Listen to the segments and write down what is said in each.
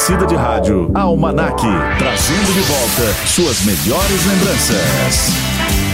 Aparecida de Rádio, Almanac, trazendo de volta suas melhores lembranças.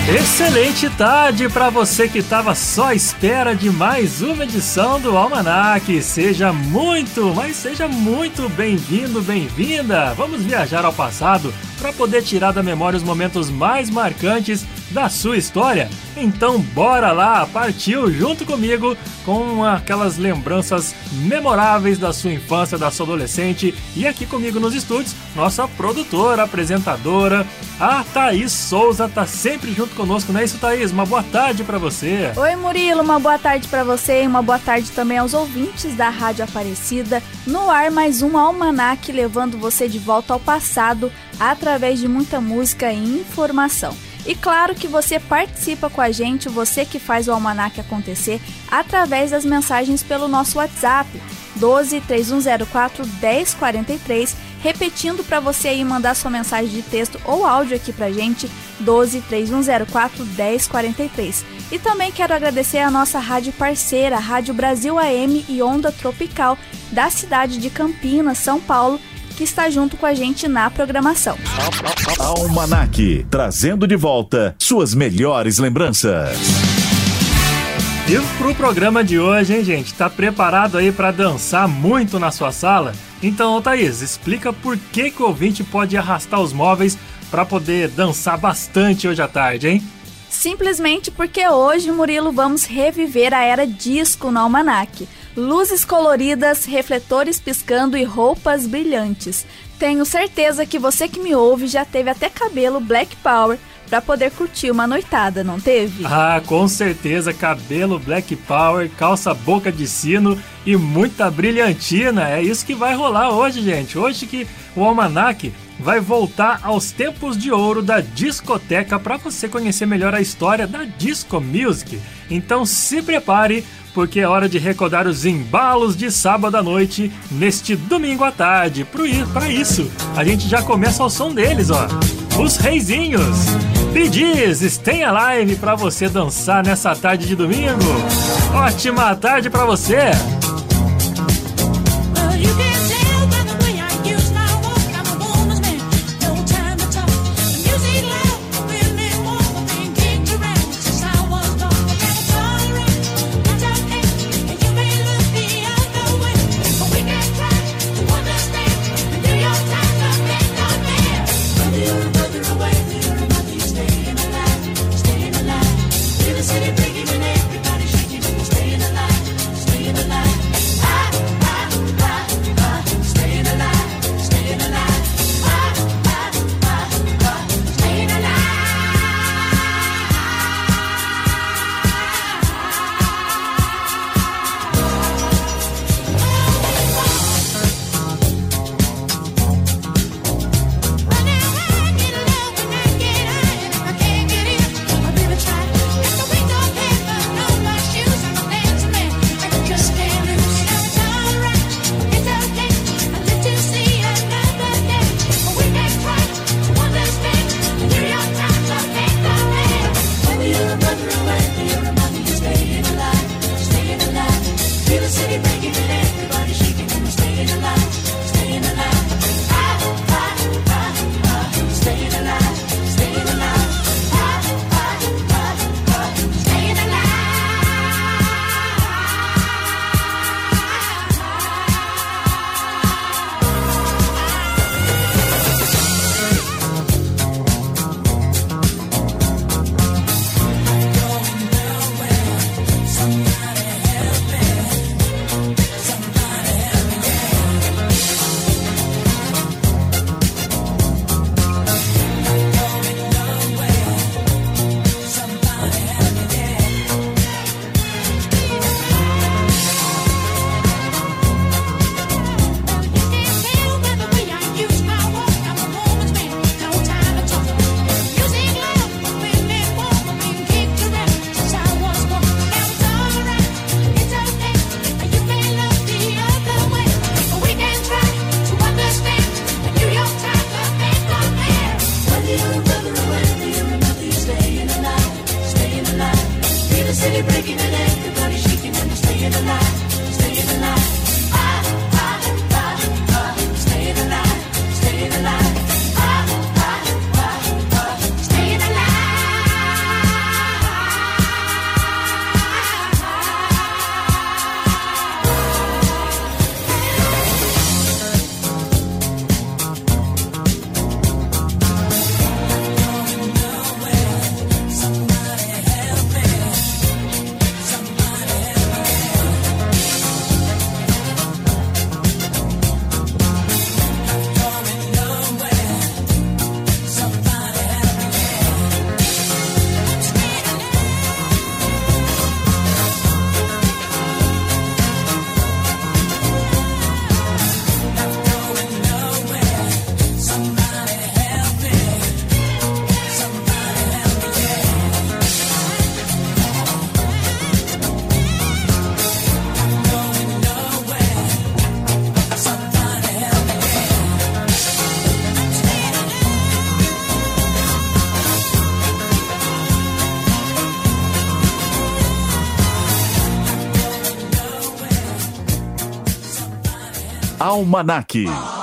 Excelente tarde para você que estava só à espera de mais uma edição do Almanac. Seja muito, mas seja muito bem-vindo, bem-vinda. Vamos viajar ao passado para poder tirar da memória os momentos mais marcantes da sua história? Então bora lá, partiu junto comigo com aquelas lembranças memoráveis da sua infância, da sua adolescente e aqui comigo nos estúdios, nossa produtora, apresentadora, a Thaís Souza tá sempre junto conosco, não é isso Thaís? Uma boa tarde para você. Oi Murilo, uma boa tarde para você e uma boa tarde também aos ouvintes da Rádio Aparecida. No ar mais um almanac levando você de volta ao passado através de muita música e informação. E claro que você participa com a gente, você que faz o almanac acontecer, através das mensagens pelo nosso WhatsApp 12 3104 1043, repetindo para você aí mandar sua mensagem de texto ou áudio aqui pra gente 12 3104 1043. E também quero agradecer a nossa rádio parceira, Rádio Brasil AM e Onda Tropical, da cidade de Campinas, São Paulo, que está junto com a gente na programação. Almanac, trazendo de volta suas melhores lembranças. E pro programa de hoje, hein, gente? Tá preparado aí para dançar muito na sua sala? Então, Thaís, explica por que, que o ouvinte pode arrastar os móveis para poder dançar bastante hoje à tarde, hein? Simplesmente porque hoje, Murilo, vamos reviver a era disco no Almanac. Luzes coloridas, refletores piscando e roupas brilhantes. Tenho certeza que você que me ouve já teve até cabelo Black Power para poder curtir uma noitada, não teve? Ah, com certeza, cabelo Black Power, calça boca de sino e muita brilhantina. É isso que vai rolar hoje, gente. Hoje que o Almanac vai voltar aos tempos de ouro da discoteca para você conhecer melhor a história da disco music. Então se prepare, porque é hora de recordar os embalos de sábado à noite neste domingo à tarde. Para isso, a gente já começa ao som deles, ó. Os Reizinhos. Bidis, tem a live para você dançar nessa tarde de domingo. Ótima tarde para você. Almanac.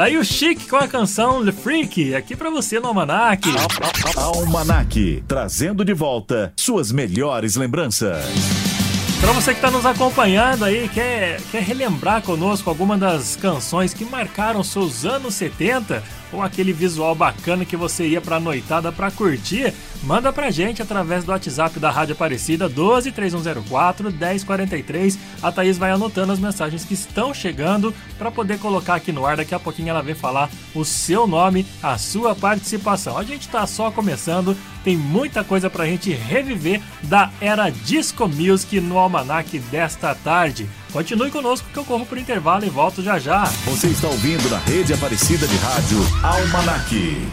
Tá aí o Chique com a canção The Freak, aqui para você no Almanac. Almanac, trazendo de volta suas melhores lembranças. Para você que está nos acompanhando aí, quer, quer relembrar conosco alguma das canções que marcaram seus anos 70, ou aquele visual bacana que você ia pra noitada pra curtir, manda pra gente através do WhatsApp da Rádio Aparecida 12 3104 1043. A Thaís vai anotando as mensagens que estão chegando para poder colocar aqui no ar. Daqui a pouquinho ela vem falar o seu nome, a sua participação. A gente tá só começando, tem muita coisa pra gente reviver da era Disco Music no almanac desta tarde. Continue conosco que eu corro por intervalo e volto já já. Você está ouvindo na rede Aparecida de Rádio Almanac.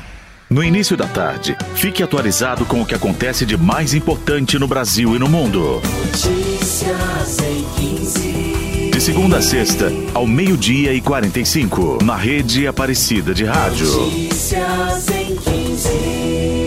No início da tarde, fique atualizado com o que acontece de mais importante no Brasil e no mundo. Notícias em 15. De segunda a sexta, ao meio-dia e 45, na rede Aparecida de Rádio. Notícias em 15.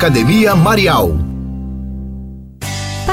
Academia Marial.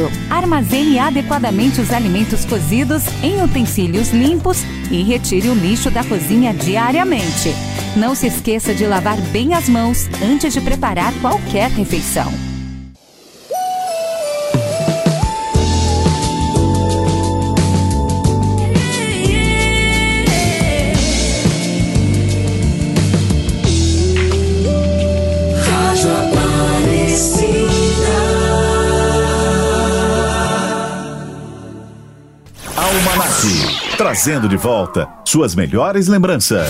Claro, armazene adequadamente os alimentos cozidos em utensílios limpos e retire o lixo da cozinha diariamente. Não se esqueça de lavar bem as mãos antes de preparar qualquer refeição. Trazendo de volta suas melhores lembranças.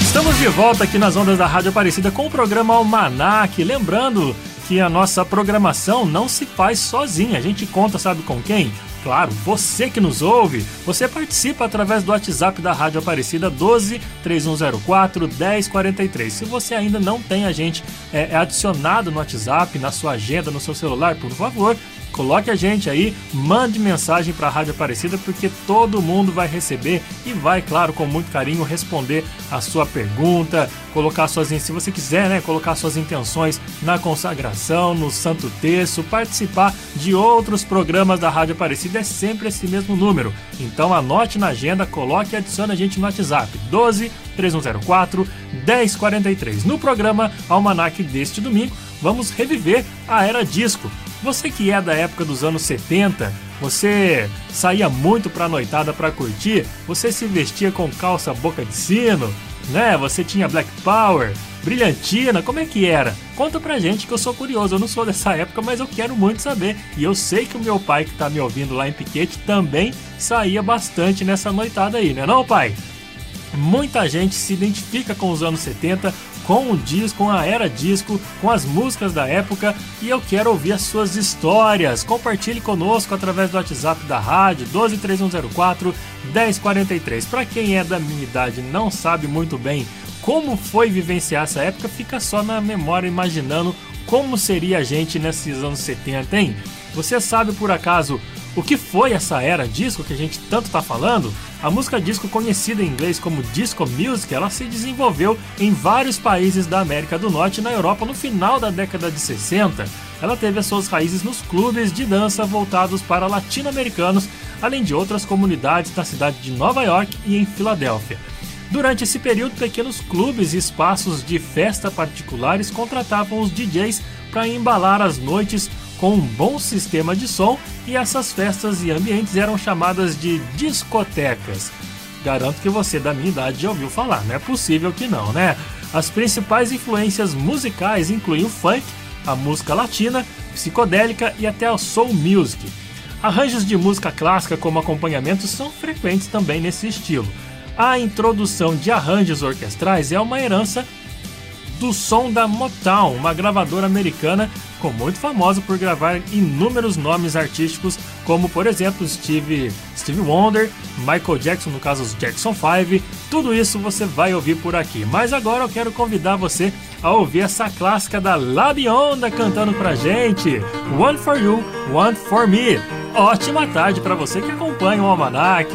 Estamos de volta aqui nas ondas da Rádio Aparecida com o programa Almanac. Lembrando que a nossa programação não se faz sozinha. A gente conta, sabe com quem? Claro, você que nos ouve, você participa através do WhatsApp da Rádio Aparecida 12 3104 1043. Se você ainda não tem a gente é, é adicionado no WhatsApp, na sua agenda, no seu celular, por favor, Coloque a gente aí, mande mensagem para a Rádio Aparecida, porque todo mundo vai receber e vai, claro, com muito carinho, responder a sua pergunta, colocar suas, se você quiser, né, colocar suas intenções na consagração, no Santo Terço, participar de outros programas da Rádio Aparecida, é sempre esse mesmo número. Então anote na agenda, coloque e adicione a gente no WhatsApp, 12 3104 1043. No programa Almanac deste domingo, vamos reviver a era disco. Você que é da época dos anos 70, você saía muito pra noitada pra curtir, você se vestia com calça boca de sino, né? Você tinha Black Power, brilhantina, como é que era? Conta pra gente que eu sou curioso, eu não sou dessa época, mas eu quero muito saber. E eu sei que o meu pai que tá me ouvindo lá em Piquete também saía bastante nessa noitada aí, né não, pai? Muita gente se identifica com os anos 70, com o disco, com a era disco, com as músicas da época e eu quero ouvir as suas histórias. Compartilhe conosco através do WhatsApp da rádio 123104 1043. Para quem é da minha idade e não sabe muito bem como foi vivenciar essa época, fica só na memória imaginando como seria a gente nesses anos 70, hein? Você sabe por acaso o que foi essa era disco que a gente tanto está falando? A música disco, conhecida em inglês como disco music, ela se desenvolveu em vários países da América do Norte e na Europa no final da década de 60. Ela teve as suas raízes nos clubes de dança voltados para latino-americanos, além de outras comunidades na cidade de Nova York e em Filadélfia. Durante esse período, pequenos clubes e espaços de festa particulares contratavam os DJs para embalar as noites com um bom sistema de som e essas festas e ambientes eram chamadas de discotecas. Garanto que você da minha idade já ouviu falar, não é possível que não, né? As principais influências musicais incluem o funk, a música latina, psicodélica e até a soul music. Arranjos de música clássica como acompanhamento são frequentes também nesse estilo. A introdução de arranjos orquestrais é uma herança do som da Motown, uma gravadora americana ficou muito famosa por gravar inúmeros nomes artísticos, como por exemplo Steve, Steve Wonder, Michael Jackson, no caso os Jackson 5. Tudo isso você vai ouvir por aqui. Mas agora eu quero convidar você a ouvir essa clássica da Labionda cantando pra gente. One for you, one for me. Ótima tarde para você que acompanha o Almanac.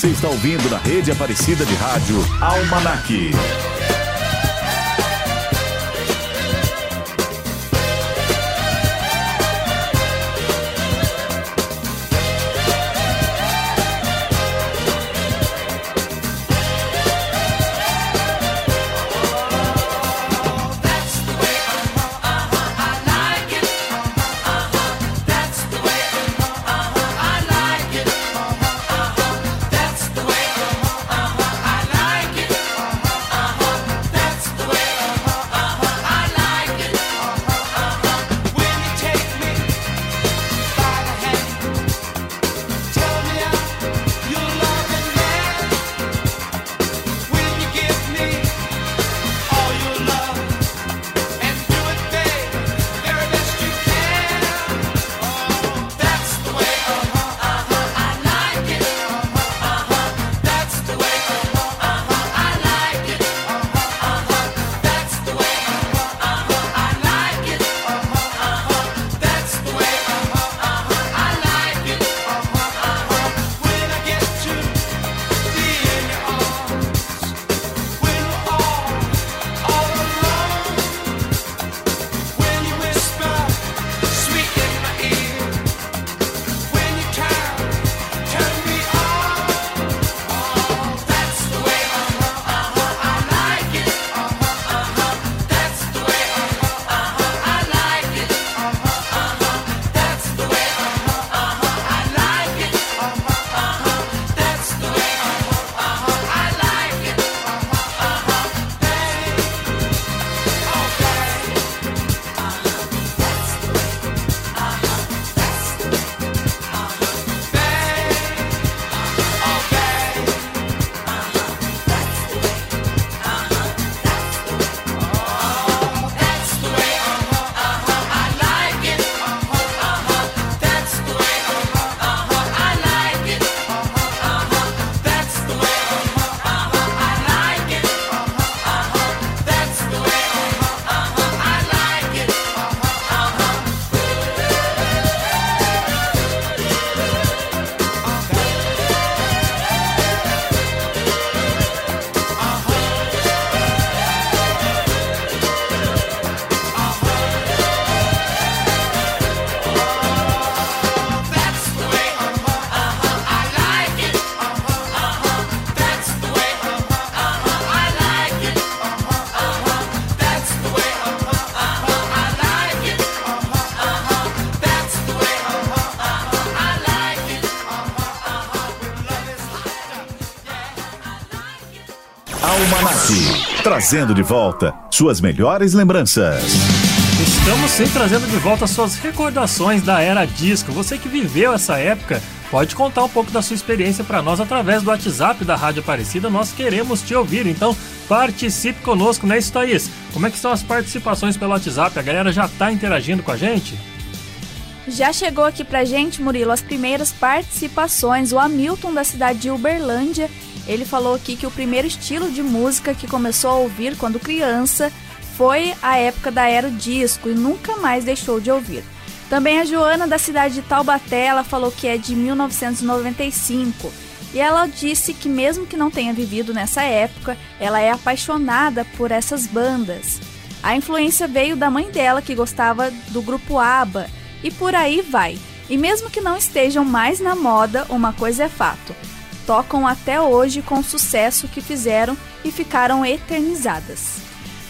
Você está ouvindo na rede Aparecida de Rádio Almanac. Trazendo de volta suas melhores lembranças. Estamos sim trazendo de volta suas recordações da era disco. Você que viveu essa época, pode contar um pouco da sua experiência para nós através do WhatsApp da Rádio Aparecida. Nós queremos te ouvir, então participe conosco, né, isso, Thaís? Como é que estão as participações pelo WhatsApp? A galera já tá interagindo com a gente? Já chegou aqui pra gente, Murilo, as primeiras participações. O Hamilton, da cidade de Uberlândia, ele falou aqui que o primeiro estilo de música que começou a ouvir quando criança foi a época da era disco e nunca mais deixou de ouvir. Também a Joana, da cidade de Taubaté, ela falou que é de 1995. E ela disse que, mesmo que não tenha vivido nessa época, ela é apaixonada por essas bandas. A influência veio da mãe dela, que gostava do grupo ABBA, e por aí vai. E mesmo que não estejam mais na moda, uma coisa é fato: tocam até hoje com o sucesso que fizeram e ficaram eternizadas.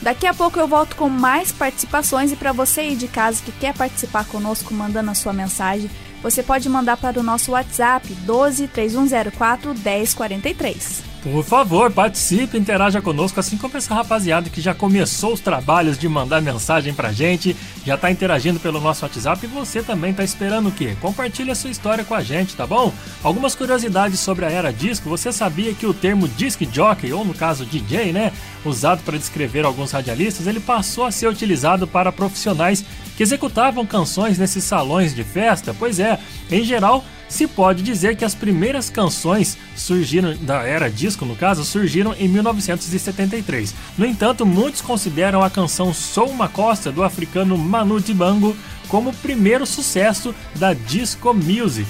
Daqui a pouco eu volto com mais participações e para você aí de casa que quer participar conosco mandando a sua mensagem, você pode mandar para o nosso WhatsApp 12 3104 1043. Por favor, participe, interaja conosco, assim como essa rapaziada que já começou os trabalhos de mandar mensagem pra gente, já tá interagindo pelo nosso WhatsApp e você também tá esperando o quê? Compartilhe a sua história com a gente, tá bom? Algumas curiosidades sobre a era disco, você sabia que o termo disc jockey, ou no caso DJ, né, usado para descrever alguns radialistas, ele passou a ser utilizado para profissionais que executavam canções nesses salões de festa? Pois é, em geral, se pode dizer que as primeiras canções surgiram da era disco, no caso, surgiram em 1973. No entanto, muitos consideram a canção Sou uma Costa do africano Manu Dibango como o primeiro sucesso da disco music.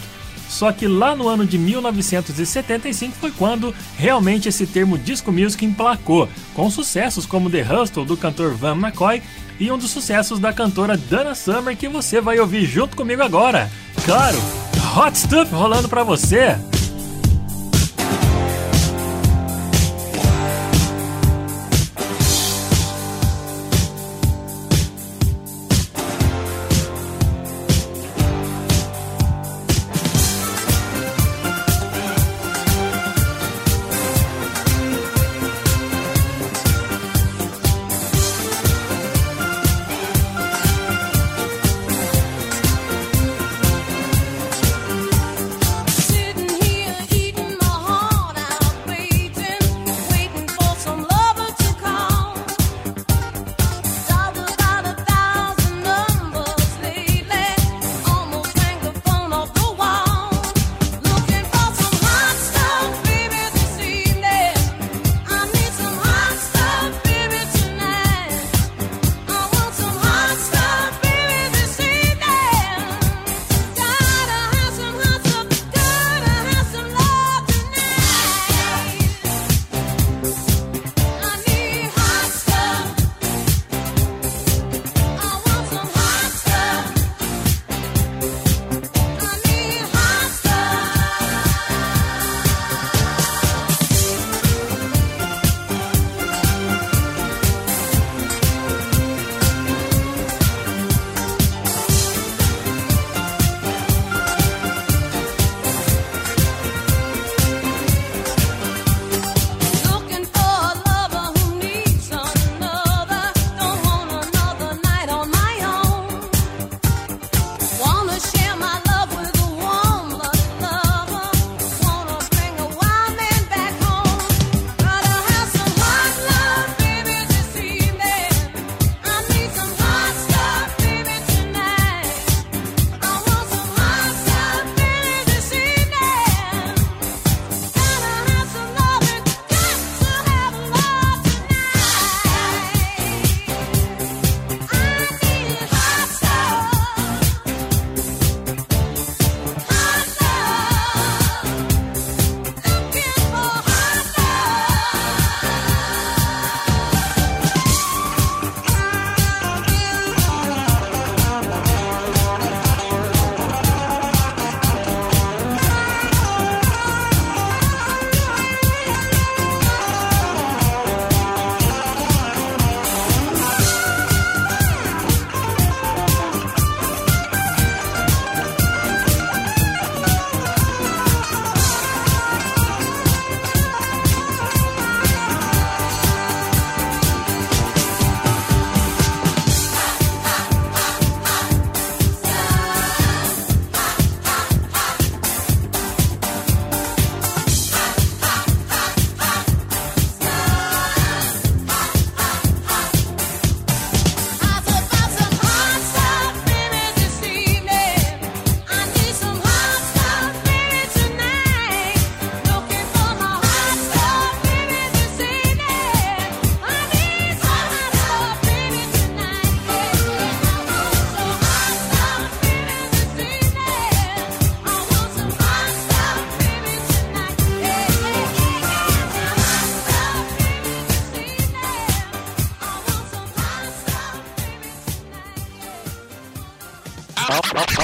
Só que lá no ano de 1975 foi quando realmente esse termo disco music emplacou, com sucessos como The Hustle do cantor Van McCoy e um dos sucessos da cantora Dana Summer que você vai ouvir junto comigo agora. Claro, Hot Stuff rolando para você.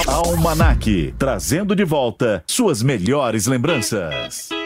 Almanac, trazendo de volta suas melhores lembranças.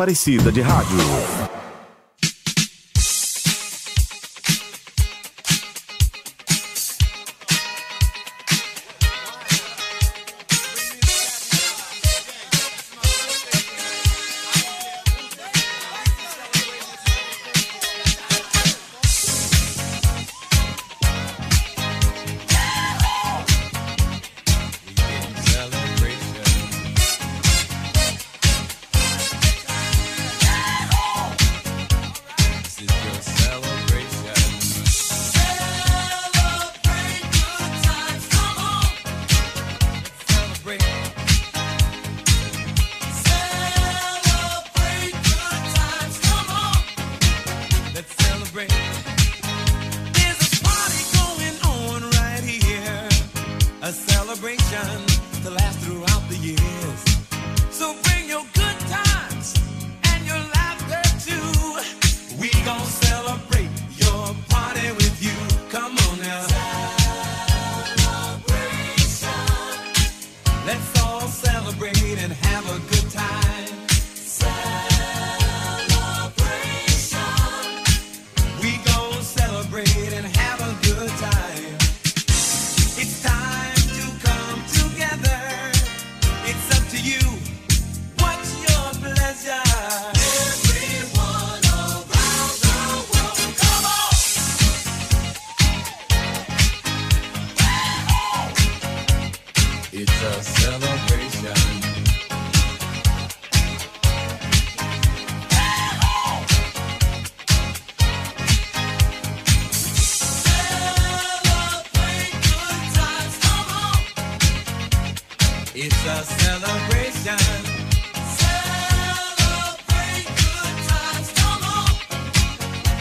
Aparecida de Rádio.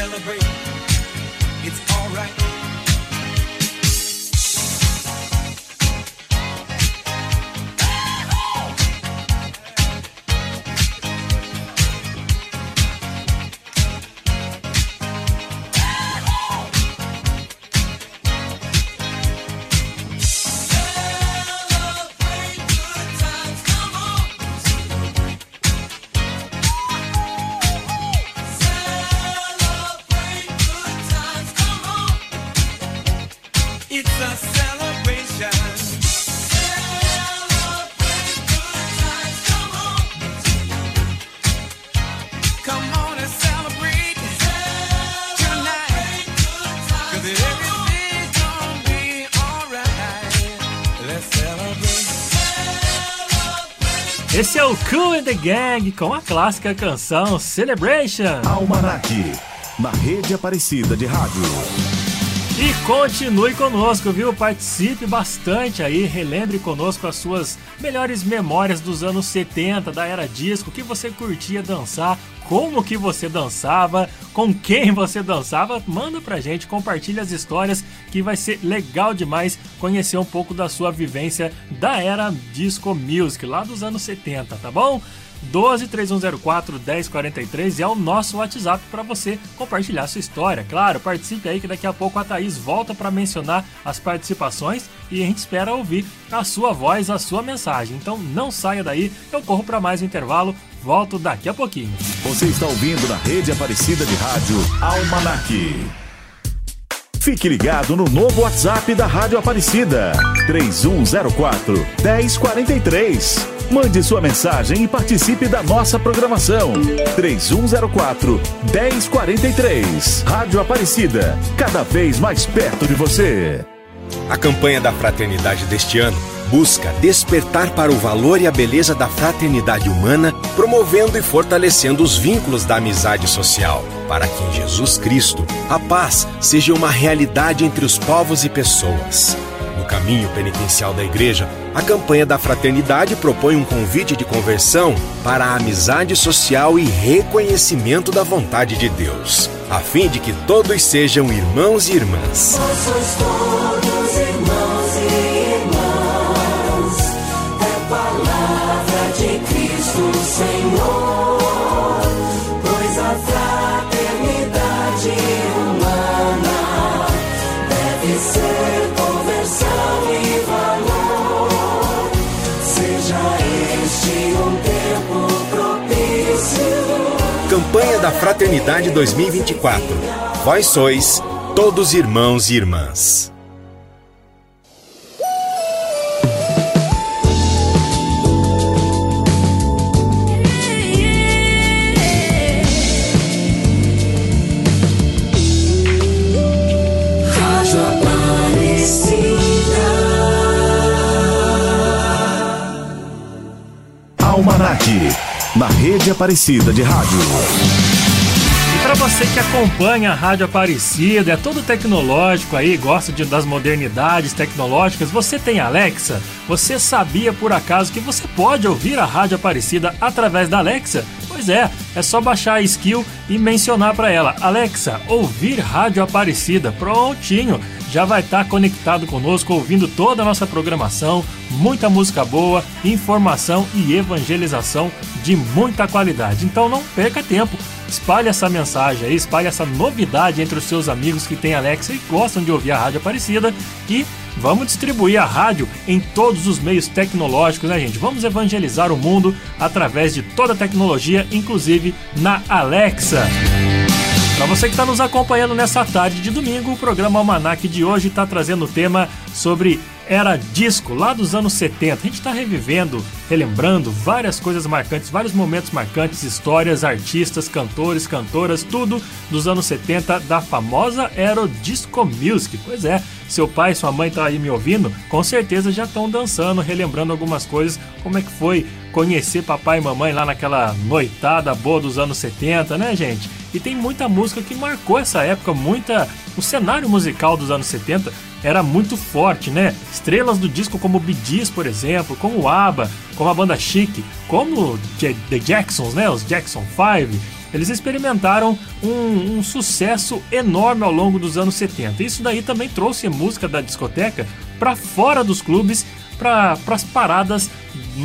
Celebrate. The Gang com a clássica canção Celebration. Almanac, na rede Aparecida de Rádio. E continue conosco, viu? Participe bastante aí, relembre conosco as suas melhores memórias dos anos 70, da era disco, que você curtia dançar, como que você dançava, com quem você dançava, manda pra gente, compartilha as histórias, que vai ser legal demais conhecer um pouco da sua vivência da era disco music, lá dos anos 70, tá bom? 12 3104 1043 é o nosso WhatsApp para você compartilhar sua história. Claro, participe aí que daqui a pouco a Thaís volta para mencionar as participações e a gente espera ouvir a sua voz, a sua mensagem. Então não saia daí, eu corro para mais um intervalo, volto daqui a pouquinho. Você está ouvindo na rede Aparecida de Rádio Almanac. Fique ligado no novo WhatsApp da Rádio Aparecida. 3104 1043. Mande sua mensagem e participe da nossa programação. 3104 1043. Rádio Aparecida, cada vez mais perto de você. A campanha da fraternidade deste ano busca despertar para o valor e a beleza da fraternidade humana, promovendo e fortalecendo os vínculos da amizade social, para que em Jesus Cristo a paz seja uma realidade entre os povos e pessoas. No caminho penitencial da Igreja, a campanha da fraternidade propõe um convite de conversão para a amizade social e reconhecimento da vontade de Deus, a fim de que todos sejam irmãos e irmãs. Da Fraternidade 2024. Vós sois todos irmãos e irmãs. Rádio Aparecida. Almanac, na rede Aparecida de Rádio. Para você que acompanha a Rádio Aparecida, é todo tecnológico aí, gosta de, das modernidades tecnológicas, você tem Alexa? Você sabia por acaso que você pode ouvir a Rádio Aparecida através da Alexa? Pois é, é só baixar a skill e mencionar para ela: Alexa, ouvir Rádio Aparecida. Prontinho! Já vai estar conectado conosco, ouvindo toda a nossa programação, muita música boa, informação e evangelização de muita qualidade. Então não perca tempo. Espalhe essa mensagem aí, espalhe essa novidade entre os seus amigos que têm Alexa e gostam de ouvir a Rádio Aparecida. E vamos distribuir a rádio em todos os meios tecnológicos, né, gente? Vamos evangelizar o mundo através de toda a tecnologia, inclusive na Alexa. Para você que está nos acompanhando nessa tarde de domingo, o programa Almanac de hoje está trazendo o tema sobre era disco lá dos anos 70. A gente está revivendo, relembrando várias coisas marcantes, vários momentos marcantes, histórias, artistas, cantores, cantoras, tudo dos anos 70 da famosa Aero Disco Music. Pois é, seu pai e sua mãe estão tá aí me ouvindo, com certeza já estão dançando, relembrando algumas coisas, como é que foi conhecer papai e mamãe lá naquela noitada boa dos anos 70, né, gente? E tem muita música que marcou essa época, muita. O cenário musical dos anos 70 era muito forte, né? Estrelas do disco como Gees, por exemplo, como ABBA, como a banda Chic, como The Jacksons, né? Os Jackson 5. Eles experimentaram um, um sucesso enorme ao longo dos anos 70. Isso daí também trouxe a música da discoteca para fora dos clubes, para as paradas,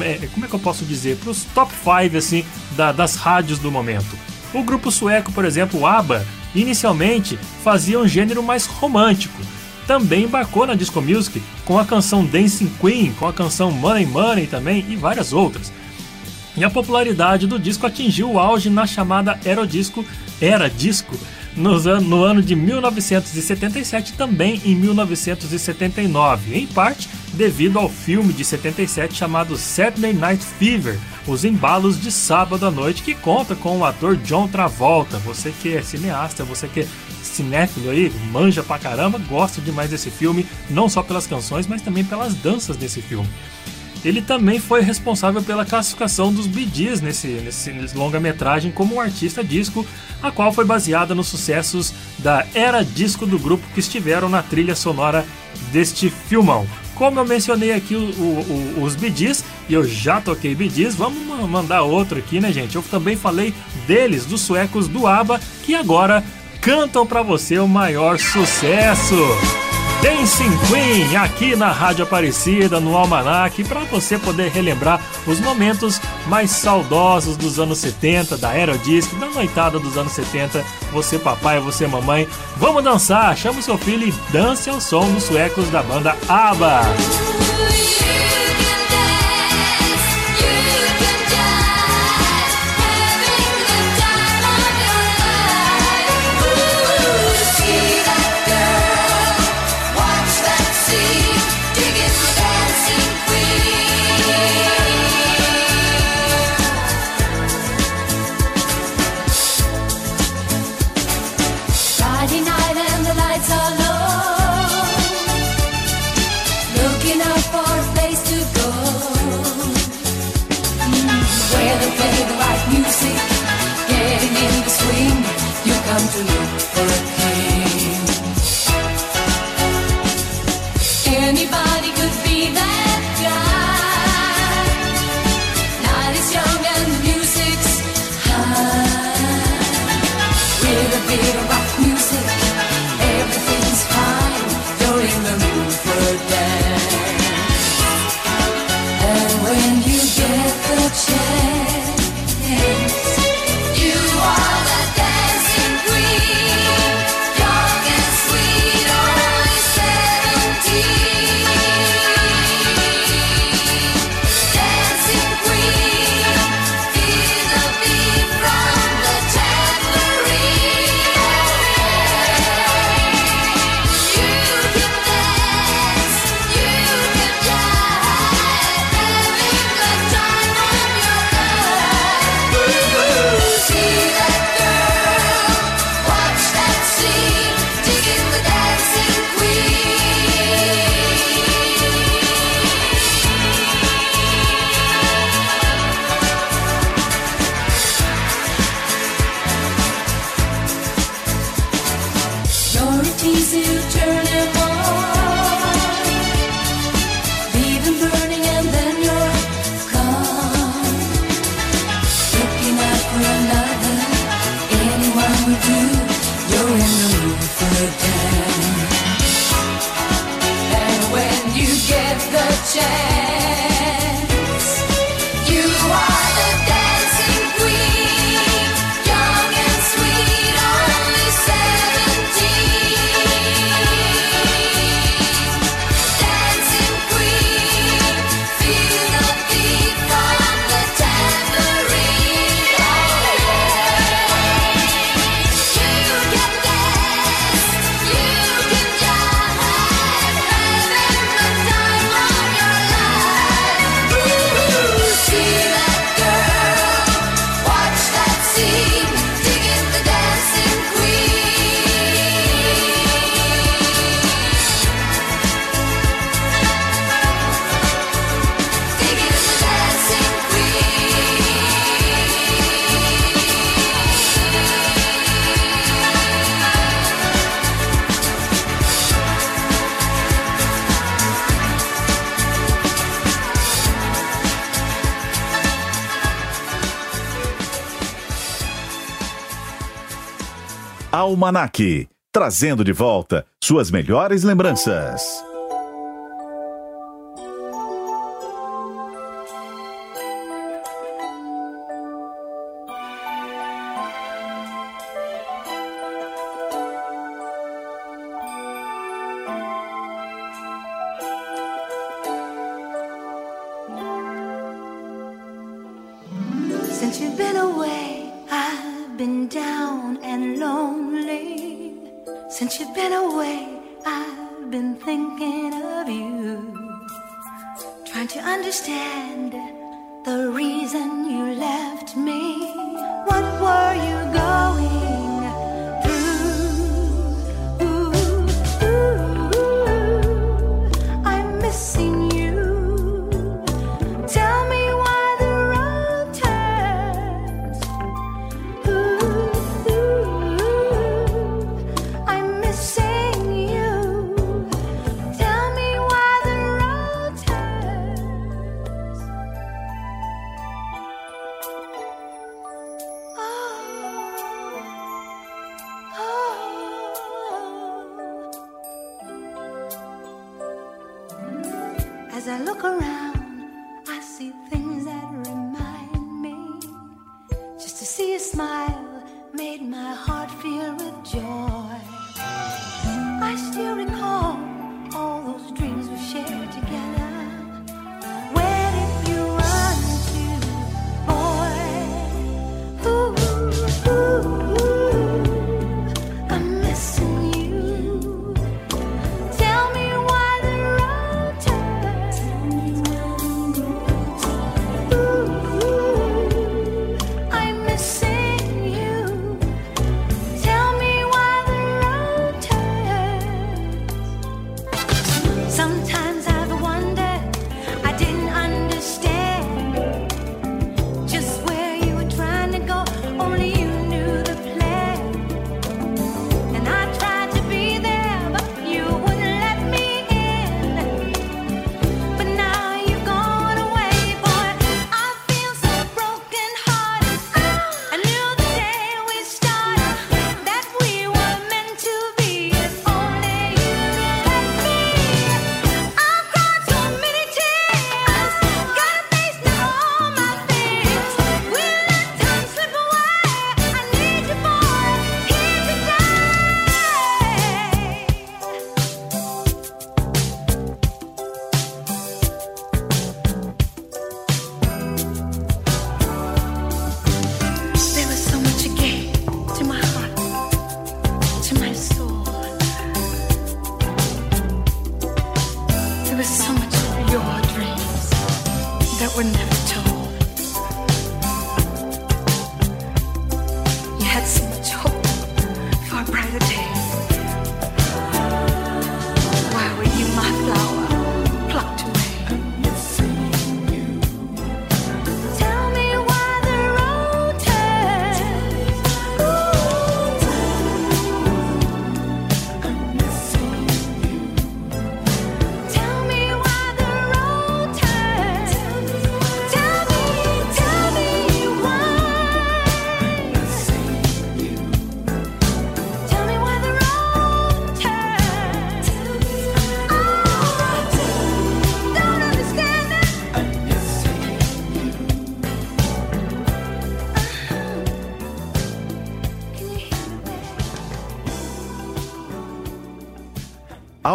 é, como é que eu posso dizer, para os top 5 assim, da, das rádios do momento. O grupo sueco, por exemplo, o ABBA, inicialmente fazia um gênero mais romântico, também embarcou na disco music com a canção Dancing Queen, com a canção Money Money também e várias outras. E a popularidade do disco atingiu o auge na chamada Aerodisco, Era Disco, no ano de 1977 e também em 1979, em parte devido ao filme de 77 chamado Saturday Night Fever, Os Embalos de Sábado à Noite, que conta com o ator John Travolta. Você que é cineasta, você que cinéfilo aí, manja pra caramba, gosta demais desse filme, não só pelas canções, mas também pelas danças desse filme. Ele também foi responsável pela classificação dos Bee Gees nesse, nesse, longa-metragem como um artista disco, a qual foi baseada nos sucessos da era disco do grupo que estiveram na trilha sonora deste filmão. Como eu mencionei aqui o, o, o, os Gees, e eu já toquei Gees, vamos mandar outro aqui, né, gente? Eu também falei deles, dos suecos do ABBA, que agora cantam para você o maior sucesso. Dancing Queen aqui na Rádio Aparecida, no Almanac, para você poder relembrar os momentos mais saudosos dos anos 70, da Aerodisc, da noitada dos anos 70. Você papai, você mamãe, vamos dançar, chama o seu filho e dance ao som dos suecos da banda ABBA. Almanac, trazendo de volta suas melhores lembranças. thinking of you, trying to understand the reason you left me. What were you going? To see a smile made my heart fill with joy. I still recall.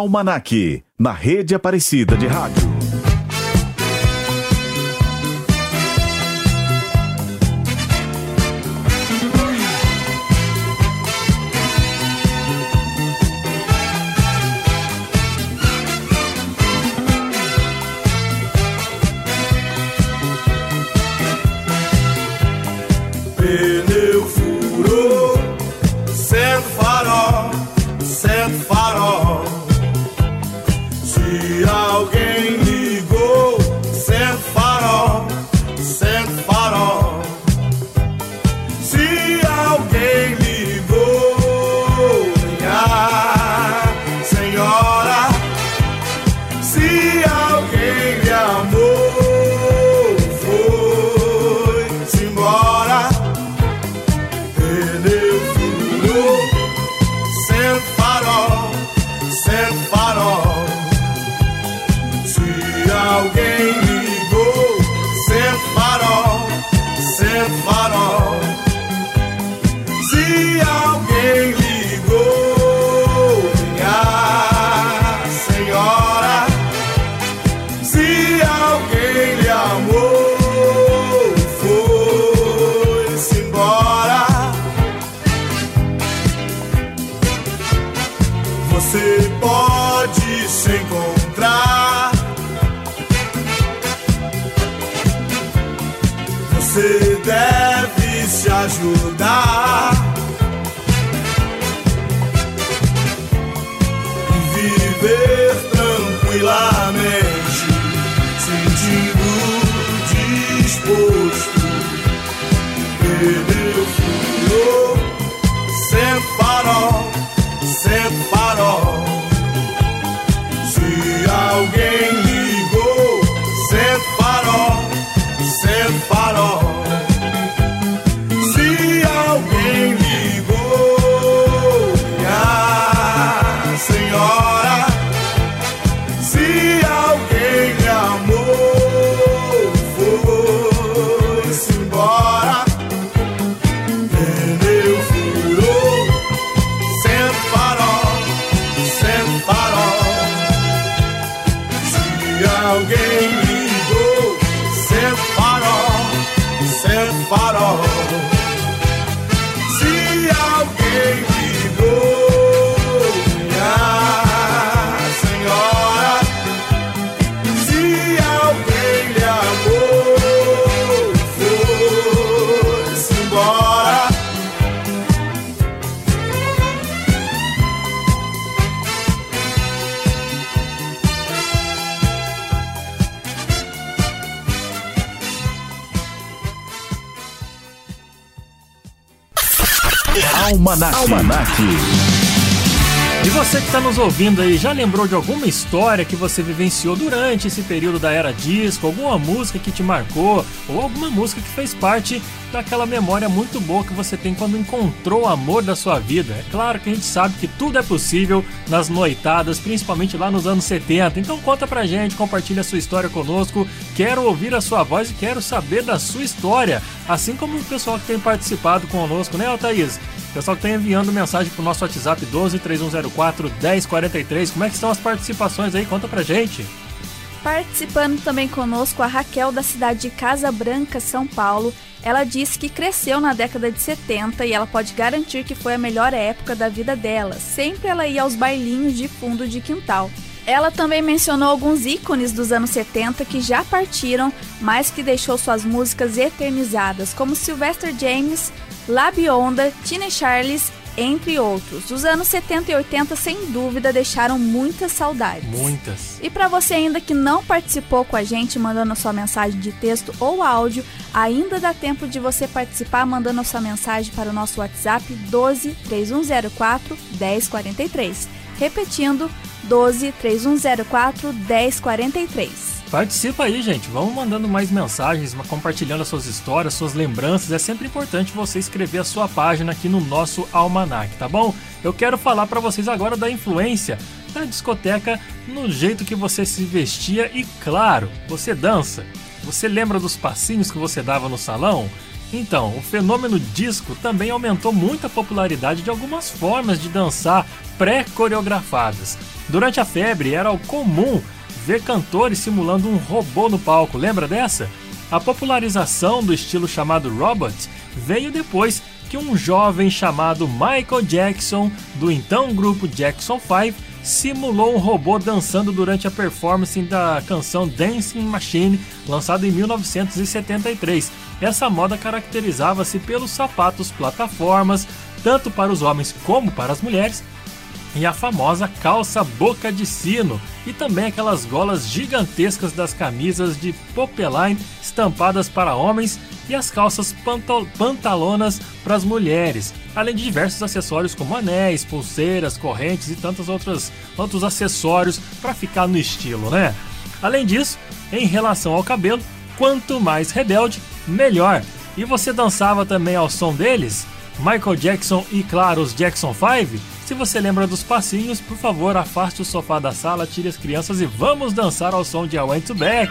Almanac, na rede Aparecida de Rádio. Almanac. E você que está nos ouvindo aí, já lembrou de alguma história que você vivenciou durante esse período da era disco? Alguma música que te marcou? Ou alguma música que fez parte daquela memória muito boa que você tem quando encontrou o amor da sua vida? É claro que a gente sabe que tudo é possível nas noitadas, principalmente lá nos anos 70. Então conta pra gente, compartilha a sua história conosco. Quero ouvir a sua voz e quero saber da sua história. Assim como o pessoal que tem participado conosco, né, Thaís? O pessoal que está enviando mensagem pro nosso WhatsApp 12 3104 1043. Como é que estão as participações aí? Conta pra gente. Participando também conosco a Raquel da cidade de Casa Branca, São Paulo. Ela disse que cresceu na década de 70 e ela pode garantir que foi a melhor época da vida dela. Sempre ela ia aos bailinhos de fundo de quintal. Ela também mencionou alguns ícones dos anos 70 que já partiram, mas que deixou suas músicas eternizadas, como Sylvester James, La Bionda, Tina Charles, entre outros. Os anos 70 e 80, sem dúvida, deixaram muitas saudades. Muitas. E para você ainda que não participou com a gente, mandando sua mensagem de texto ou áudio, ainda dá tempo de você participar mandando sua mensagem para o nosso WhatsApp 12 3104 1043. Repetindo, 12 3104 1043. Participa aí, gente. Vamos mandando mais mensagens, compartilhando as suas histórias, suas lembranças. É sempre importante você escrever a sua página aqui no nosso almanac, tá bom? Eu quero falar para vocês agora da influência da discoteca no jeito que você se vestia e, claro, você dança. Você lembra dos passinhos que você dava no salão? Então, o fenômeno disco também aumentou muito a popularidade de algumas formas de dançar pré-coreografadas. Durante a febre, era o comum ver cantores simulando um robô no palco, lembra dessa? A popularização do estilo chamado robot veio depois que um jovem chamado Michael Jackson, do então grupo Jackson 5, simulou um robô dançando durante a performance da canção Dancing Machine, lançada em 1973. Essa moda caracterizava-se pelos sapatos plataformas, tanto para os homens como para as mulheres, e a famosa calça boca de sino e também aquelas golas gigantescas das camisas de popeline estampadas para homens e as calças pantal- pantalonas para as mulheres, além de diversos acessórios como anéis, pulseiras, correntes e tantos outros, outros acessórios para ficar no estilo, né? Além disso, em relação ao cabelo, quanto mais rebelde, melhor. E você dançava também ao som deles? Michael Jackson e, claro, os Jackson 5? Se você lembra dos passinhos, por favor, afaste o sofá da sala, tire as crianças e vamos dançar ao som de I Went to Back.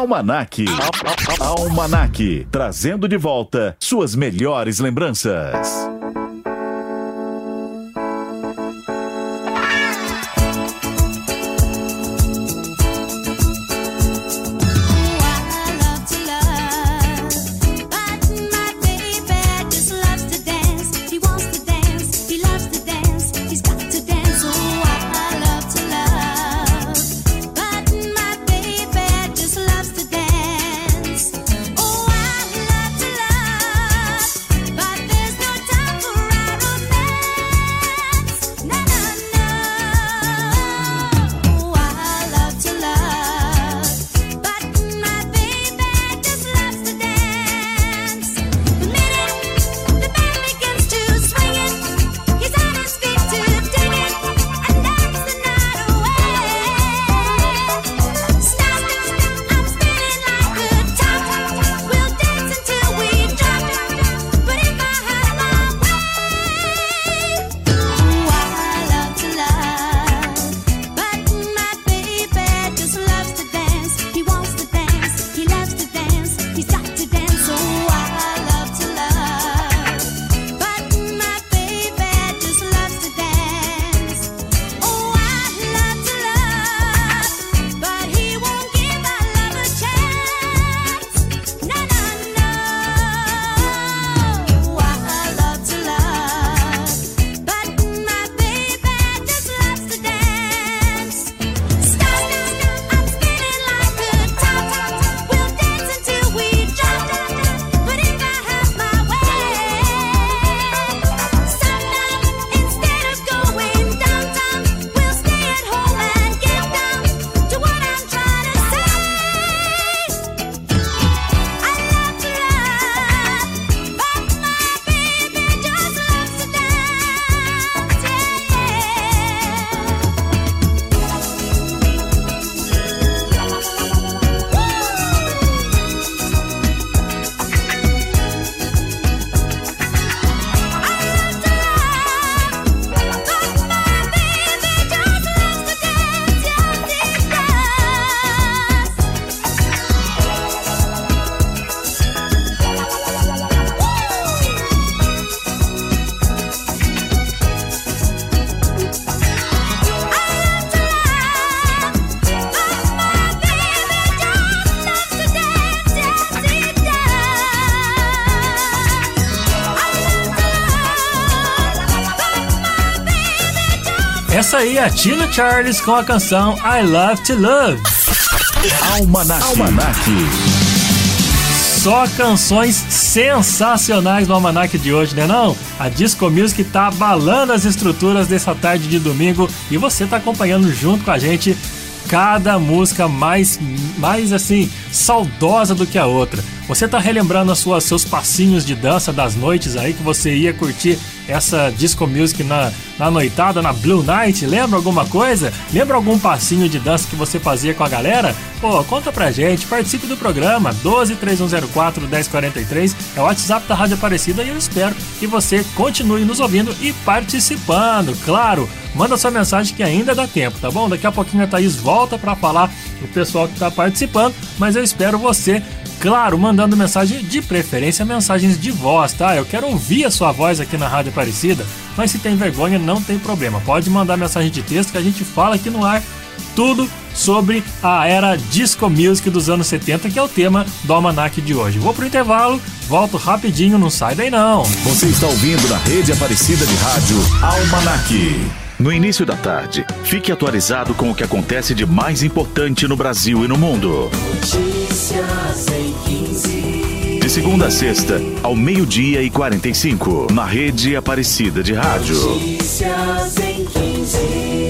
Almanac. Almanac. Trazendo de volta suas melhores lembranças. A Tina Charles com a canção I Love to Love. Almanac. Almanac. Só canções sensacionais no Almanac de hoje, né não? A Disco Music tá abalando as estruturas dessa tarde de domingo e você tá acompanhando junto com a gente cada música mais, mais assim, saudosa do que a outra. Você tá relembrando as suas, seus passinhos de dança das noites aí que você ia curtir essa disco music na, na noitada, na Blue Night? Lembra alguma coisa? Lembra algum passinho de dança que você fazia com a galera? Pô, conta pra gente, participe do programa 12 3104 1043 é o WhatsApp da Rádio Aparecida e eu espero que você continue nos ouvindo e participando. Claro, manda sua mensagem que ainda dá tempo, tá bom? Daqui a pouquinho a Thaís volta para falar o pessoal que tá participando, mas eu espero você Claro, mandando mensagem de preferência, mensagens de voz, tá? Eu quero ouvir a sua voz aqui na Rádio Aparecida, mas se tem vergonha, não tem problema. Pode mandar mensagem de texto que a gente fala aqui no ar tudo sobre a era disco music dos anos 70, que é o tema do Almanac de hoje. Vou pro intervalo, volto rapidinho, não sai daí não. Você está ouvindo na rede Aparecida de Rádio Almanac. No início da tarde, fique atualizado com o que acontece de mais importante no Brasil e no mundo. Notícias em 15. De segunda a sexta, ao meio-dia e 45, na rede Aparecida de Rádio. Notícias em 15.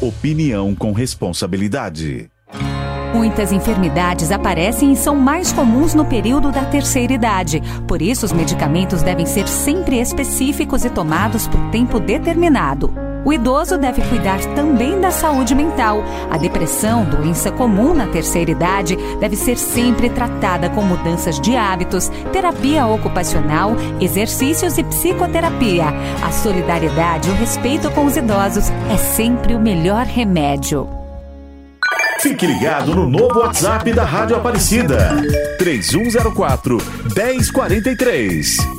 Opinião com responsabilidade. Muitas enfermidades aparecem e são mais comuns no período da terceira idade. Por isso, os medicamentos devem ser sempre específicos e tomados por tempo determinado. O idoso deve cuidar também da saúde mental. A depressão, doença comum na terceira idade, deve ser sempre tratada com mudanças de hábitos, terapia ocupacional, exercícios e psicoterapia. A solidariedade e o respeito com os idosos é sempre o melhor remédio. Fique ligado no novo WhatsApp da Rádio Aparecida. 3104 1043.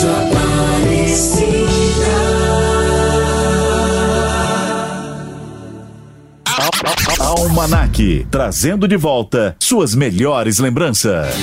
Rádio Aparecida. Almanac, trazendo de volta suas melhores lembranças.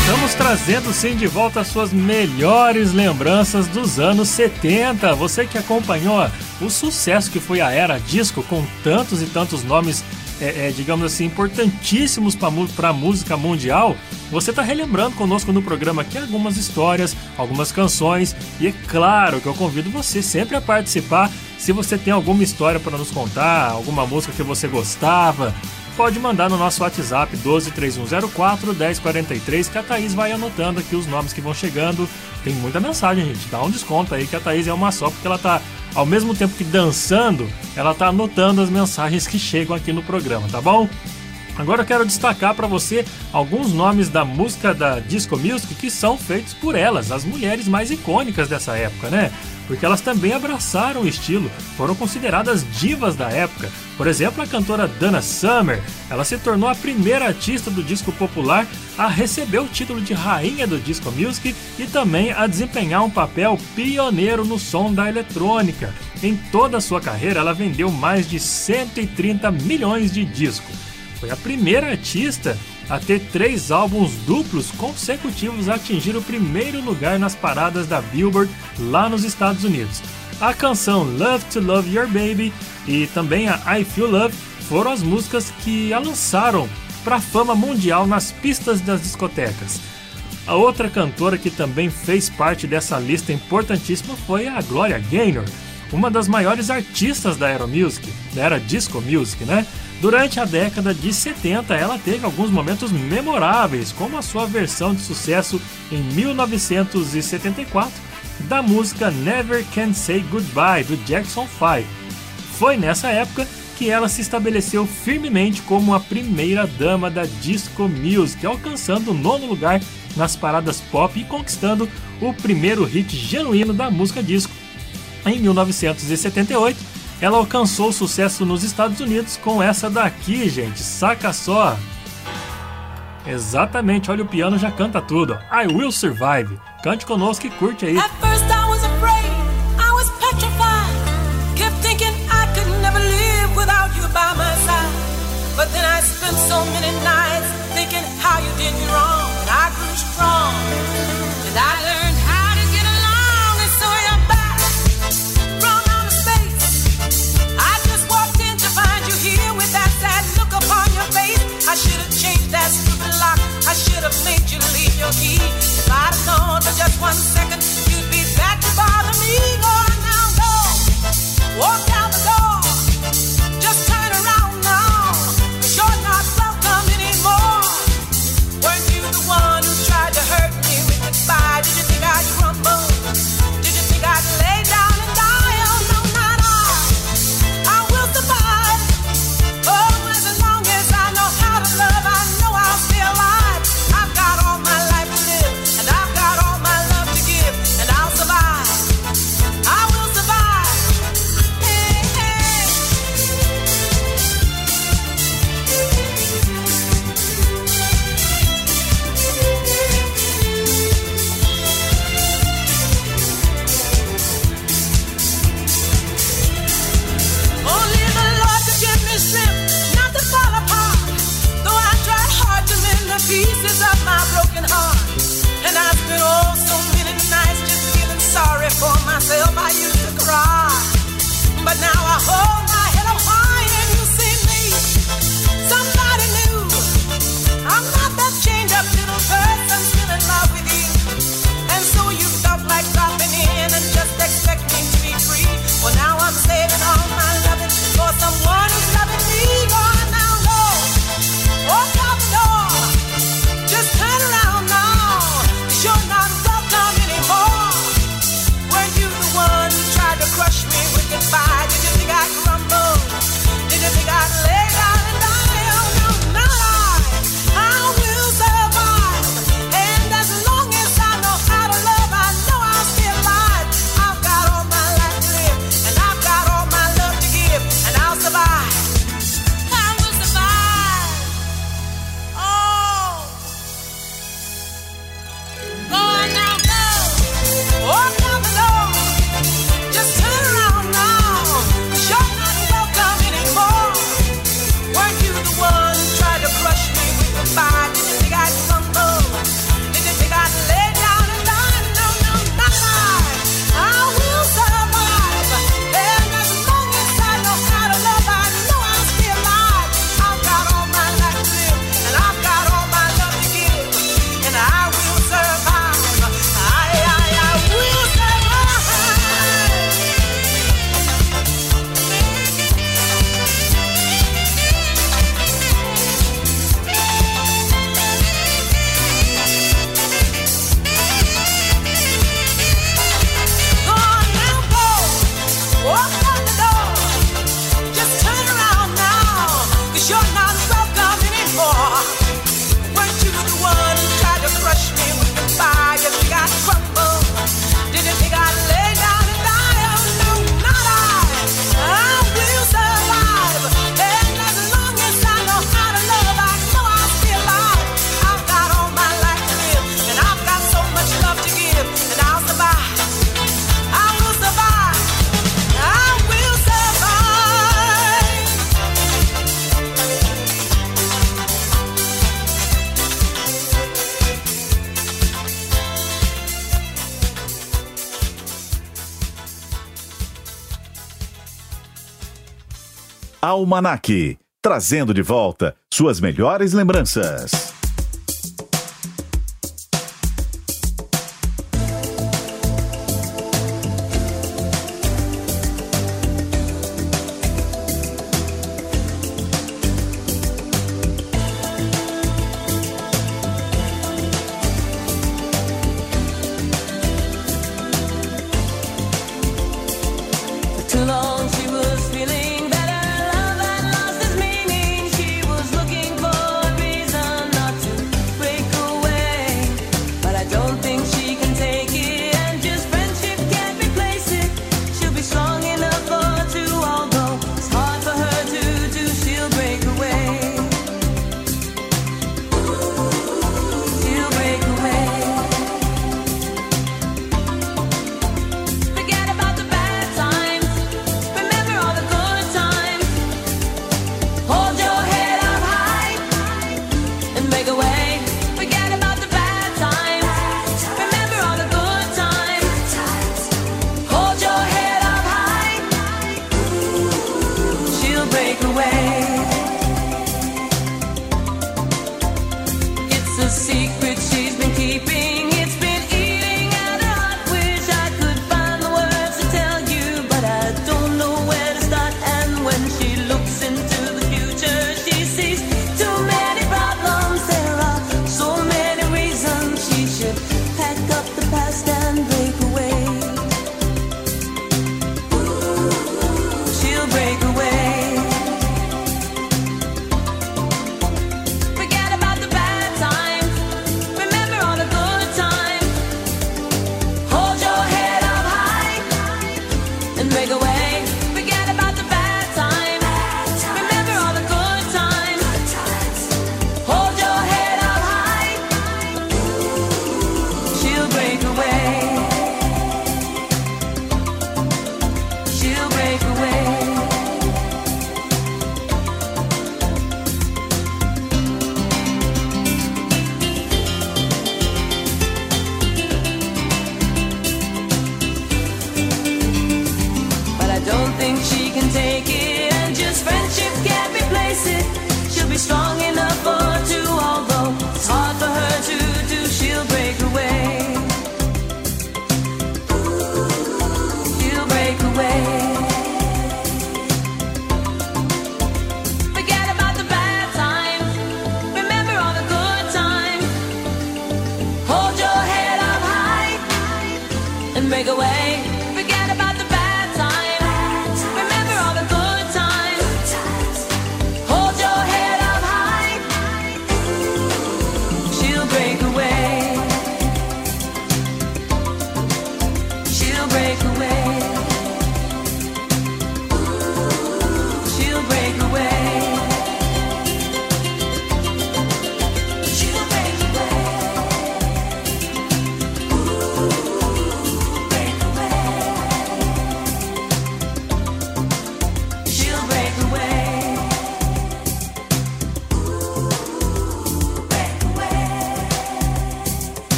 Estamos trazendo sim de volta as suas melhores lembranças dos anos 70. Você que acompanhou o sucesso que foi a era disco com tantos e tantos nomes, é, é, digamos assim, importantíssimos para a música mundial. Você está relembrando conosco no programa aqui algumas histórias, algumas canções e é claro que eu convido você sempre a participar. Se você tem alguma história para nos contar, alguma música que você gostava, pode mandar no nosso WhatsApp 123104 1043 que a Thaís vai anotando aqui os nomes que vão chegando. Tem muita mensagem, gente. Dá um desconto aí que a Thaís é uma só, porque ela tá, ao mesmo tempo que dançando, ela tá anotando as mensagens que chegam aqui no programa, tá bom? Agora eu quero destacar para você alguns nomes da música da Disco Music que são feitos por elas, as mulheres mais icônicas dessa época, né? Porque elas também abraçaram o estilo, foram consideradas divas da época. Por exemplo, a cantora Dana Summer, ela se tornou a primeira artista do disco popular a receber o título de rainha do disco music e também a desempenhar um papel pioneiro no som da eletrônica. Em toda a sua carreira, ela vendeu mais de 130 milhões de discos. Foi a primeira artista a ter três álbuns duplos consecutivos a atingir o primeiro lugar nas paradas da Billboard lá nos Estados Unidos. A canção Love to Love Your Baby e também a I Feel Love foram as músicas que a lançaram para a fama mundial nas pistas das discotecas. A outra cantora que também fez parte dessa lista importantíssima foi a Gloria Gaynor, uma das maiores artistas da Era Music, da Era Disco Music, né? Durante a década de 70, ela teve alguns momentos memoráveis, como a sua versão de sucesso em 1974 da música Never Can Say Goodbye do Jackson 5. Foi nessa época que ela se estabeleceu firmemente como a primeira dama da disco music, alcançando o nono lugar nas paradas pop e conquistando o primeiro hit genuíno da música disco. Em 1978, ela alcançou sucesso nos Estados Unidos com essa daqui, gente. Saca só! Exatamente, olha o piano já canta tudo. I Will Survive. Cante conosco e curte aí. But then I spent so many nights Almanac, trazendo de volta suas melhores lembranças.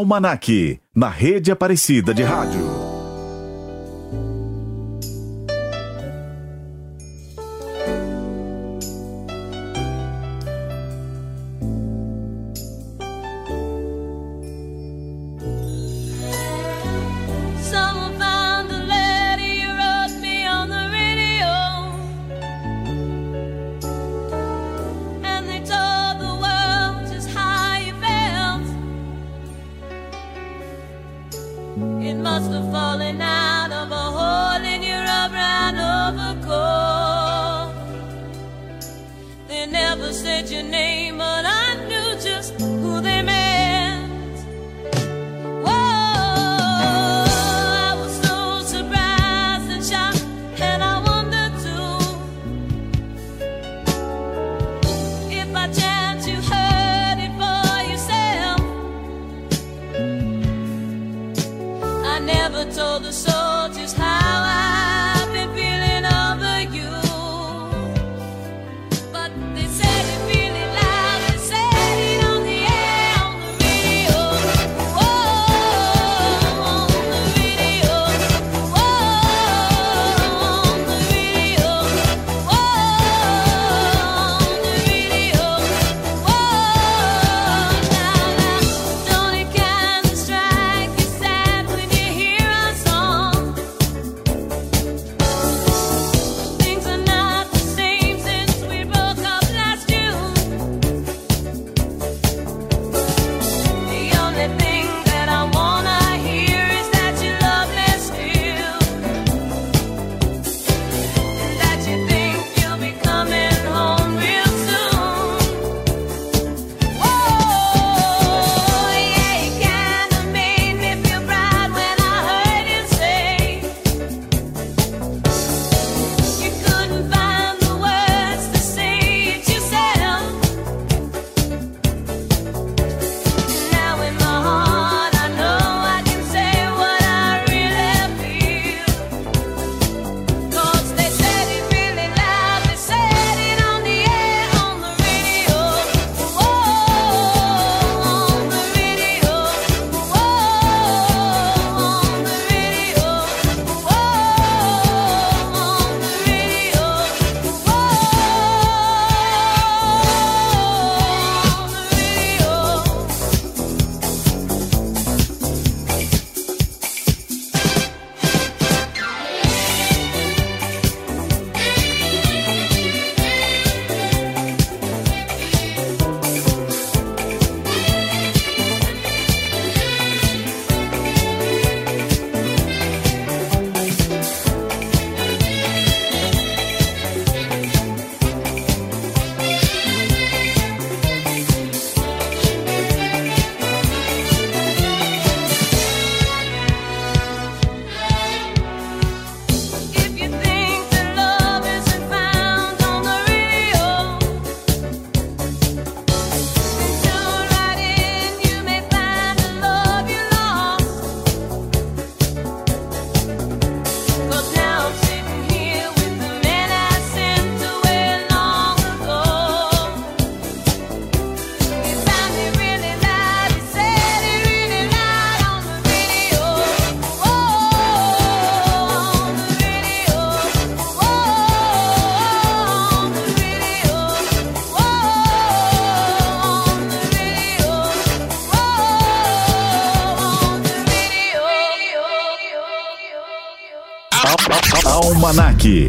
Almanac, na rede Aparecida de Rádio.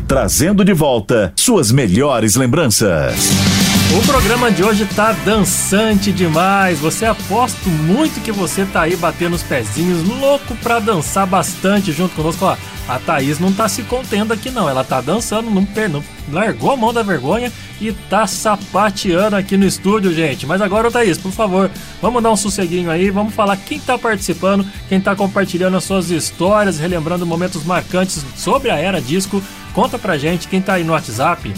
Trazendo de volta suas melhores lembranças. O programa de hoje tá dançante demais. Você aposto muito que você tá aí batendo os pezinhos, louco pra dançar bastante junto conosco. Ó, a Thaís não tá se contendo aqui não, ela tá dançando, não, não largou a mão da vergonha e tá sapateando aqui no estúdio, gente. Mas agora, ô Thaís, por favor, vamos dar um sosseguinho aí, vamos falar quem tá participando, quem tá compartilhando as suas histórias, relembrando momentos marcantes sobre a era disco. Conta pra gente quem tá aí no WhatsApp.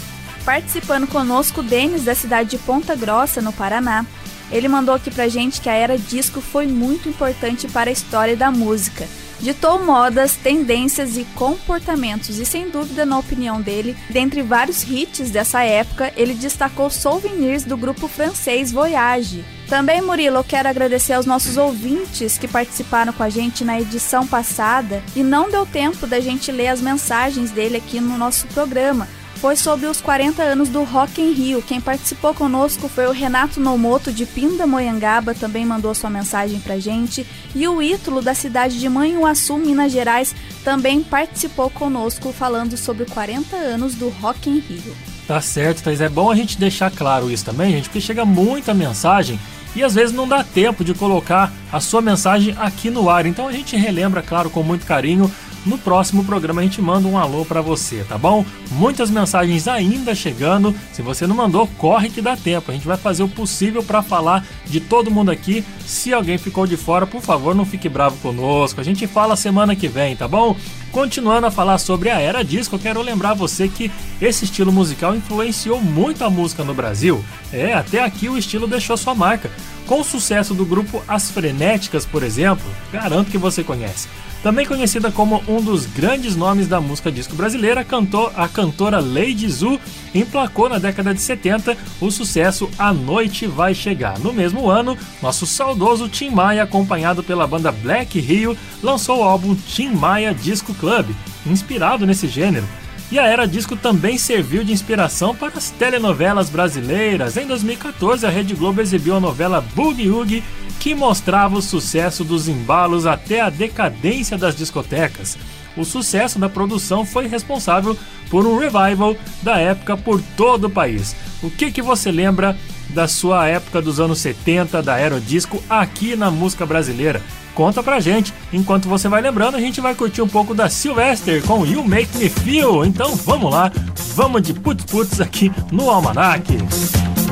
Participando conosco, o Denis, da cidade de Ponta Grossa, no Paraná. Ele mandou aqui pra gente que a era disco foi muito importante para a história da música. Ditou modas, tendências e comportamentos, e sem dúvida, na opinião dele, dentre vários hits dessa época, ele destacou Souvenirs do grupo francês Voyage. Também, Murilo, eu quero agradecer aos nossos ouvintes que participaram com a gente na edição passada e não deu tempo da gente ler as mensagens dele aqui no nosso programa foi sobre os 40 anos do Rock em Rio. Quem participou conosco foi o Renato Nomoto de Pindamonhangaba, também mandou sua mensagem pra gente. E o Ítalo da cidade de Manhuaçu, Minas Gerais, também participou conosco falando sobre 40 anos do Rock em Rio. Tá certo, Thaís. É bom a gente deixar claro isso também, gente, porque chega muita mensagem e às vezes não dá tempo de colocar a sua mensagem aqui no ar. Então a gente relembra, claro, com muito carinho. No próximo programa a gente manda um alô para você, tá bom? Muitas mensagens ainda chegando. Se você não mandou, corre que dá tempo. A gente vai fazer o possível para falar de todo mundo aqui. Se alguém ficou de fora, por favor, não fique bravo conosco. A gente fala semana que vem, tá bom? Continuando a falar sobre a era disco, eu quero lembrar você que esse estilo musical influenciou muito a música no Brasil. É, até aqui o estilo deixou sua marca. Com o sucesso do grupo As Frenéticas, por exemplo, garanto que você conhece. Também conhecida como um dos grandes nomes da música disco brasileira, cantou a cantora Lady Zu emplacou na década de 70 o sucesso A Noite Vai Chegar. No mesmo ano, nosso saudoso Tim Maia, acompanhado pela banda Black Rio, lançou o álbum Tim Maia Disco Club, inspirado nesse gênero. E a Era Disco também serviu de inspiração para as telenovelas brasileiras. Em 2014, a Rede Globo exibiu a novela Boogie Woogie, que mostrava o sucesso dos embalos até a decadência das discotecas. O sucesso da produção foi responsável por um revival da época por todo o país. O que, que você lembra da sua época dos anos 70, da Aerodisco, aqui na música brasileira? Conta pra gente. Enquanto você vai lembrando, a gente vai curtir um pouco da Sylvester com You Make Me Feel. Então vamos lá, vamos de putz putz aqui no Almanac. Women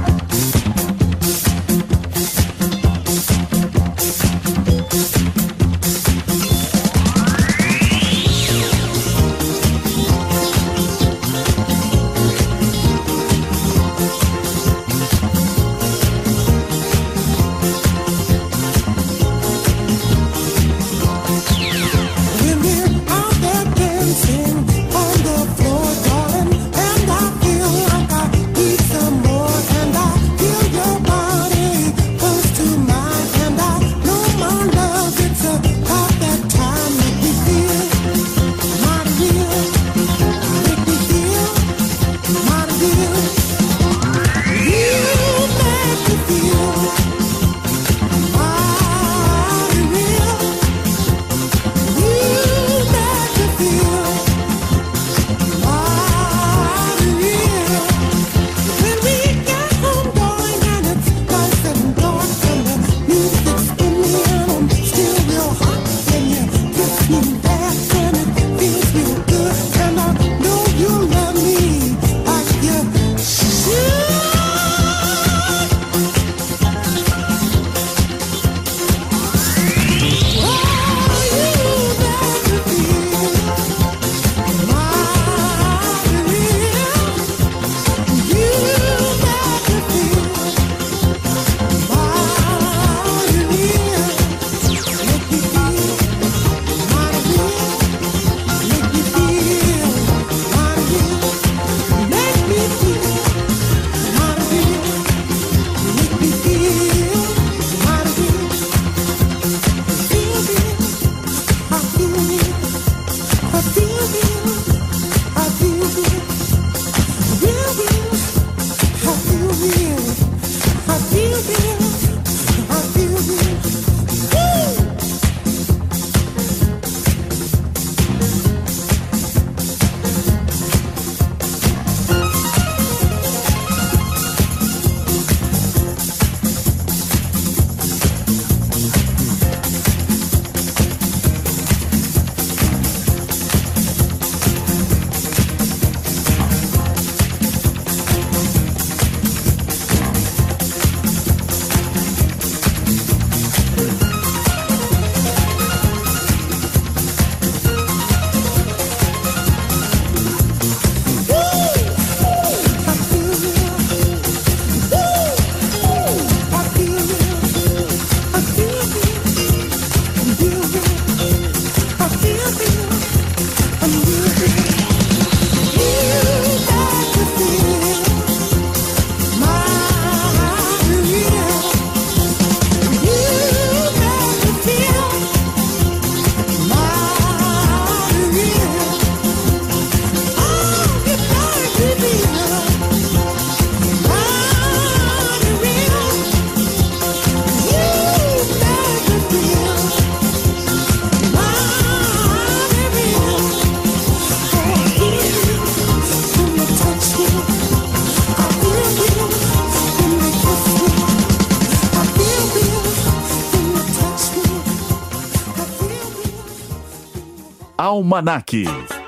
Almanac.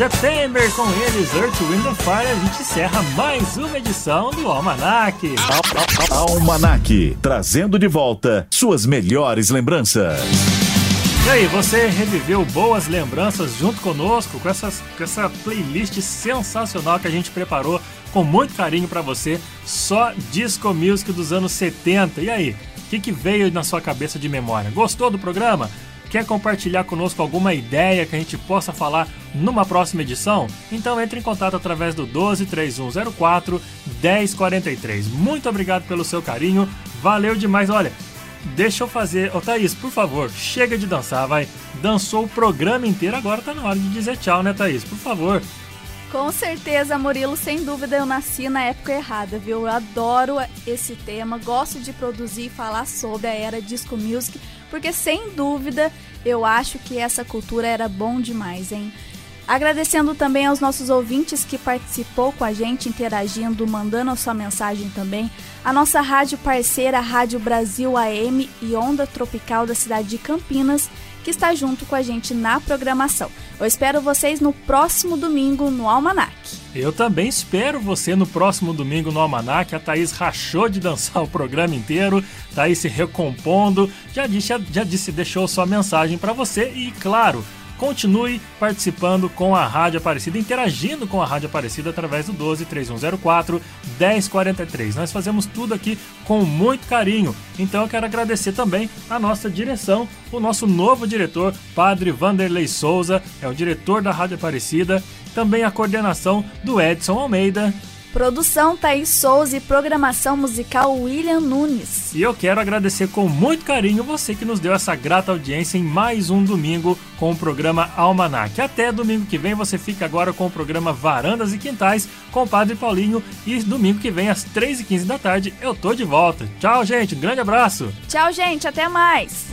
September com eles, Earth, Wind and Fire, a gente encerra mais uma edição do Almanac. Almanac, trazendo de volta suas melhores lembranças. E aí, você reviveu boas lembranças junto conosco com, essas, com essa playlist sensacional que a gente preparou com muito carinho pra você, só disco music dos anos 70. E aí, o que, que veio na sua cabeça de memória? Gostou do programa? Quer compartilhar conosco alguma ideia que a gente possa falar numa próxima edição? Então entre em contato através do 12 3104 1043. Muito obrigado pelo seu carinho, valeu demais. Olha, deixa eu fazer. Ô Thaís, por favor, chega de dançar, vai. Dançou o programa inteiro, agora tá na hora de dizer tchau, né, Thaís? Por favor. Com certeza, Murilo, sem dúvida eu nasci na época errada, viu? Eu adoro esse tema, gosto de produzir e falar sobre a era disco music, porque sem dúvida eu acho que essa cultura era bom demais, hein? Agradecendo também aos nossos ouvintes que participou com a gente, interagindo, mandando a sua mensagem também. A nossa rádio parceira, Rádio Brasil AM e Onda Tropical da cidade de Campinas, que está junto com a gente na programação. Eu espero vocês no próximo domingo no Almanac. Eu também espero você no próximo domingo no Almanac. A Thaís rachou de dançar o programa inteiro, Thaís se recompondo. Já disse, já, disse deixou sua mensagem para você e, claro, continue participando com a Rádio Aparecida, interagindo com a Rádio Aparecida através do 12 3104 1043. Nós fazemos tudo aqui com muito carinho. Então eu quero agradecer também a nossa direção, o nosso novo diretor, Padre Vanderlei Souza, é o diretor da Rádio Aparecida, também a coordenação do Edson Almeida. Produção Thaís Souza e programação musical William Nunes. E eu quero agradecer com muito carinho você que nos deu essa grata audiência em mais um domingo com o programa Almanac. Até domingo que vem você fica agora com o programa Varandas e Quintais com o Padre Paulinho. E domingo que vem, às 3h15 da tarde, eu tô de volta. Tchau, gente. Um grande abraço. Tchau, gente. Até mais.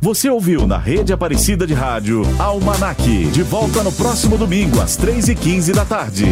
Você ouviu na Rede Aparecida de Rádio Almanac. De volta no próximo domingo, às 3h15 da tarde.